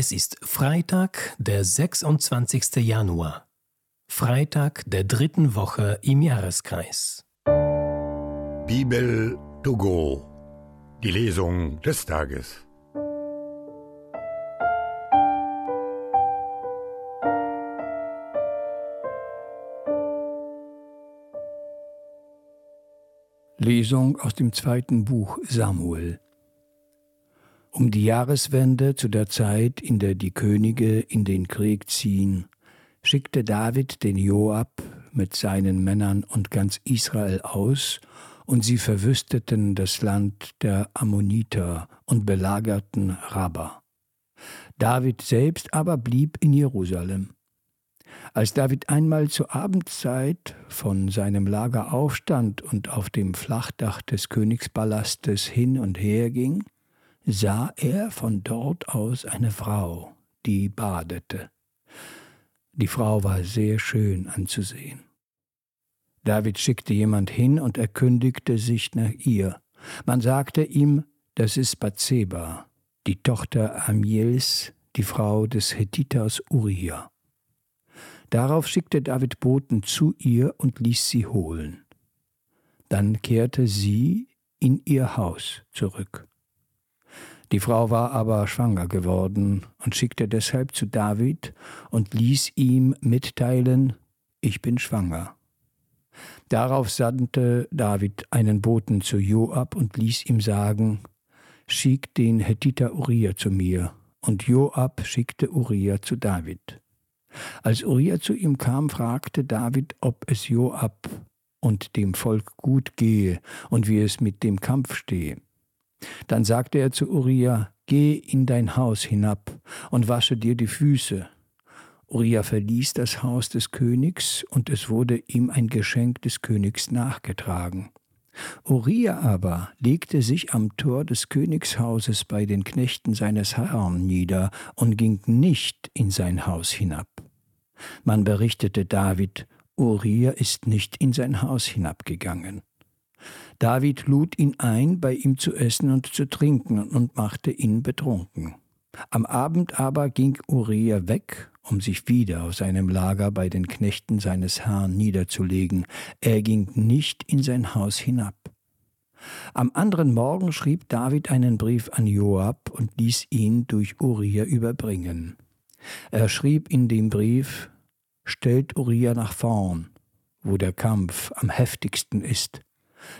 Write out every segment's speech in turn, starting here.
Es ist Freitag, der 26. Januar. Freitag der dritten Woche im Jahreskreis. Bibel to go. Die Lesung des Tages. Lesung aus dem zweiten Buch Samuel. Um die Jahreswende zu der Zeit, in der die Könige in den Krieg ziehen, schickte David den Joab mit seinen Männern und ganz Israel aus, und sie verwüsteten das Land der Ammoniter und belagerten Rabba. David selbst aber blieb in Jerusalem. Als David einmal zur Abendzeit von seinem Lager aufstand und auf dem Flachdach des Königspalastes hin und her ging, sah er von dort aus eine Frau, die badete. Die Frau war sehr schön anzusehen. David schickte jemand hin und erkündigte sich nach ihr. Man sagte ihm, das ist Bathseba, die Tochter Amiels, die Frau des Hethiters Uriah. Darauf schickte David Boten zu ihr und ließ sie holen. Dann kehrte sie in ihr Haus zurück. Die Frau war aber schwanger geworden und schickte deshalb zu David und ließ ihm mitteilen, ich bin schwanger. Darauf sandte David einen Boten zu Joab und ließ ihm sagen, schick den Hethiter Uriah zu mir. Und Joab schickte Uriah zu David. Als Uriah zu ihm kam, fragte David, ob es Joab und dem Volk gut gehe und wie es mit dem Kampf stehe. Dann sagte er zu Uriah, Geh in dein Haus hinab und wasche dir die Füße. Uriah verließ das Haus des Königs, und es wurde ihm ein Geschenk des Königs nachgetragen. Uriah aber legte sich am Tor des Königshauses bei den Knechten seines Herrn nieder und ging nicht in sein Haus hinab. Man berichtete David, Uriah ist nicht in sein Haus hinabgegangen. David lud ihn ein, bei ihm zu essen und zu trinken und machte ihn betrunken. Am Abend aber ging Uriah weg, um sich wieder auf seinem Lager bei den Knechten seines Herrn niederzulegen. Er ging nicht in sein Haus hinab. Am anderen Morgen schrieb David einen Brief an Joab und ließ ihn durch Uriah überbringen. Er schrieb in dem Brief, Stellt Uriah nach vorn, wo der Kampf am heftigsten ist,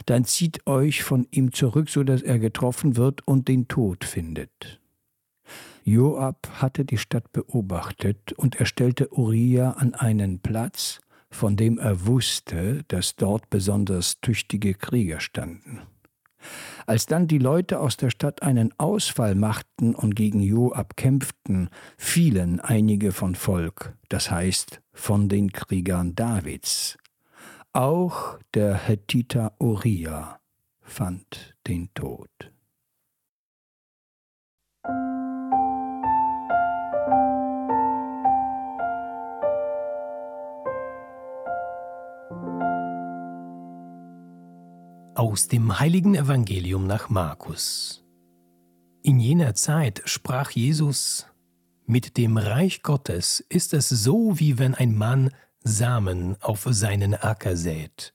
dann zieht euch von ihm zurück, so dass er getroffen wird und den Tod findet. Joab hatte die Stadt beobachtet und er stellte Uriah an einen Platz, von dem er wusste, dass dort besonders tüchtige Krieger standen. Als dann die Leute aus der Stadt einen Ausfall machten und gegen Joab kämpften, fielen einige von Volk, das heißt von den Kriegern Davids. Auch der Hethiter Uriah fand den Tod. Aus dem heiligen Evangelium nach Markus. In jener Zeit sprach Jesus, Mit dem Reich Gottes ist es so, wie wenn ein Mann Samen auf seinen Acker sät.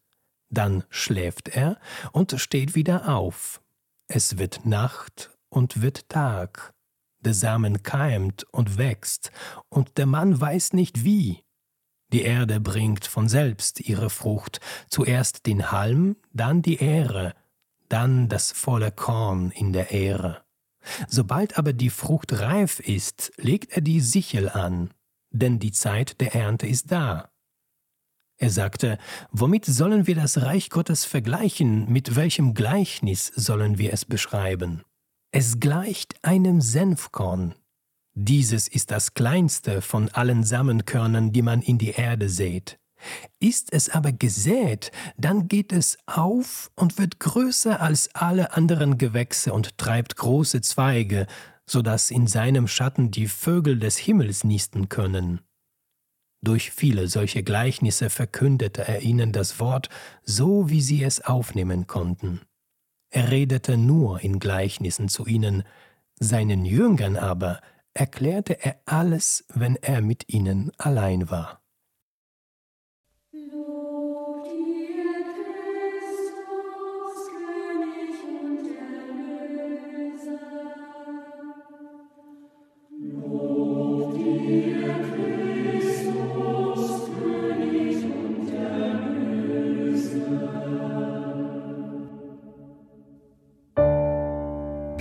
Dann schläft er und steht wieder auf. Es wird Nacht und wird Tag. Der Samen keimt und wächst, und der Mann weiß nicht wie. Die Erde bringt von selbst ihre Frucht, zuerst den Halm, dann die Ähre, dann das volle Korn in der Ähre. Sobald aber die Frucht reif ist, legt er die Sichel an, denn die Zeit der Ernte ist da. Er sagte, womit sollen wir das Reich Gottes vergleichen, mit welchem Gleichnis sollen wir es beschreiben? Es gleicht einem Senfkorn. Dieses ist das kleinste von allen Samenkörnern, die man in die Erde sät. Ist es aber gesät, dann geht es auf und wird größer als alle anderen Gewächse und treibt große Zweige, so dass in seinem Schatten die Vögel des Himmels nisten können. Durch viele solche Gleichnisse verkündete er ihnen das Wort, so wie sie es aufnehmen konnten. Er redete nur in Gleichnissen zu ihnen, seinen Jüngern aber erklärte er alles, wenn er mit ihnen allein war.